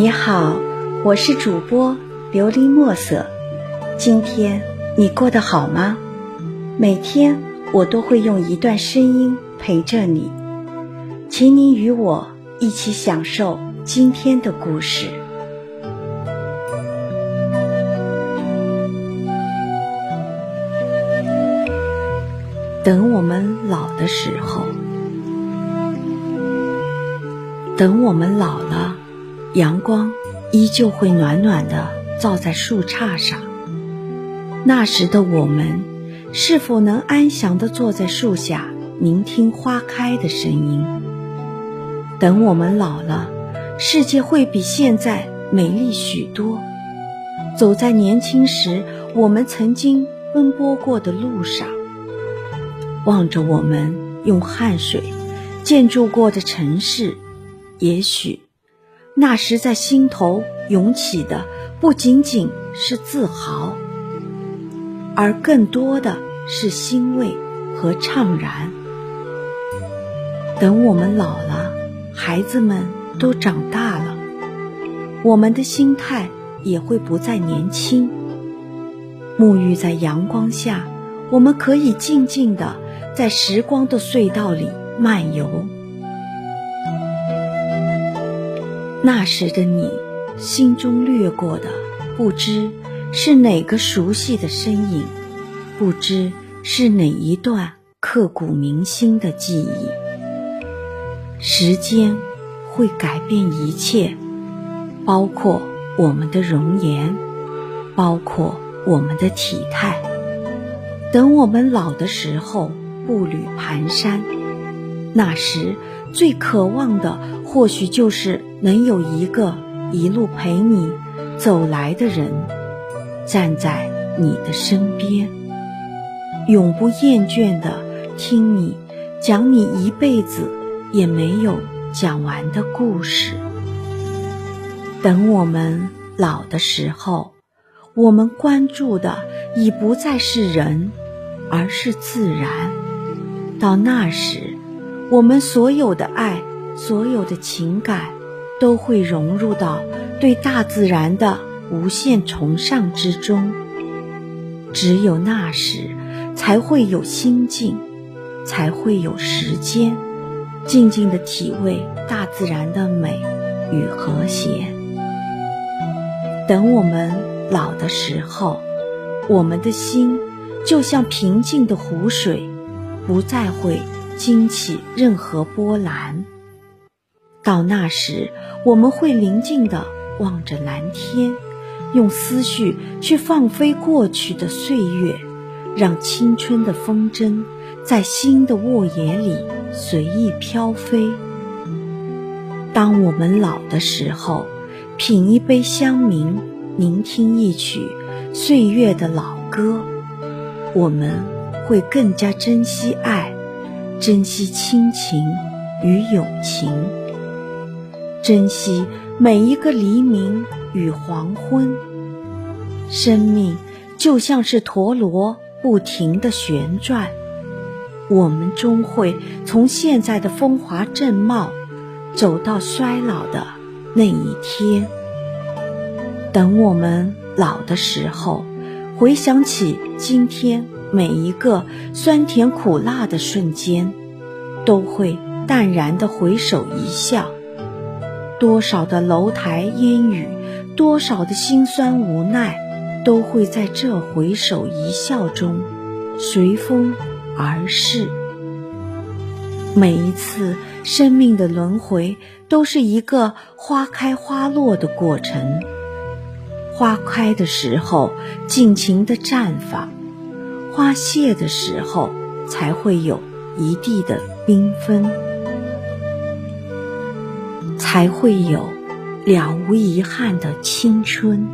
你好，我是主播琉璃墨色。今天你过得好吗？每天我都会用一段声音陪着你，请你与我一起享受今天的故事。等我们老的时候，等我们老了。阳光依旧会暖暖的照在树杈上。那时的我们，是否能安详的坐在树下，聆听花开的声音？等我们老了，世界会比现在美丽许多。走在年轻时我们曾经奔波过的路上，望着我们用汗水建筑过的城市，也许。那时在心头涌起的不仅仅是自豪，而更多的是欣慰和怅然。等我们老了，孩子们都长大了，我们的心态也会不再年轻。沐浴在阳光下，我们可以静静的在时光的隧道里漫游。那时的你，心中掠过的，不知是哪个熟悉的身影，不知是哪一段刻骨铭心的记忆。时间会改变一切，包括我们的容颜，包括我们的体态。等我们老的时候，步履蹒跚，那时最渴望的，或许就是。能有一个一路陪你走来的人，站在你的身边，永不厌倦的听你讲你一辈子也没有讲完的故事。等我们老的时候，我们关注的已不再是人，而是自然。到那时，我们所有的爱，所有的情感。都会融入到对大自然的无限崇尚之中。只有那时，才会有心境，才会有时间，静静的体味大自然的美与和谐。等我们老的时候，我们的心就像平静的湖水，不再会惊起任何波澜。到那时，我们会宁静地望着蓝天，用思绪去放飞过去的岁月，让青春的风筝在新的沃野里随意飘飞。当我们老的时候，品一杯香茗，聆听一曲岁月的老歌，我们会更加珍惜爱，珍惜亲情与友情。珍惜每一个黎明与黄昏。生命就像是陀螺，不停的旋转。我们终会从现在的风华正茂，走到衰老的那一天。等我们老的时候，回想起今天每一个酸甜苦辣的瞬间，都会淡然的回首一笑。多少的楼台烟雨，多少的辛酸无奈，都会在这回首一笑中随风而逝。每一次生命的轮回，都是一个花开花落的过程。花开的时候，尽情的绽放；花谢的时候，才会有一地的缤纷。才会有了无遗憾的青春。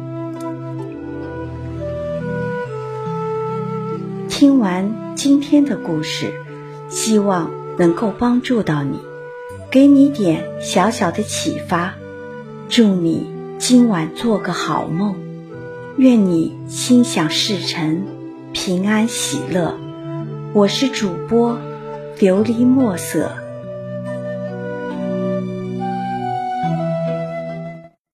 听完今天的故事，希望能够帮助到你，给你点小小的启发。祝你今晚做个好梦，愿你心想事成，平安喜乐。我是主播琉璃墨色。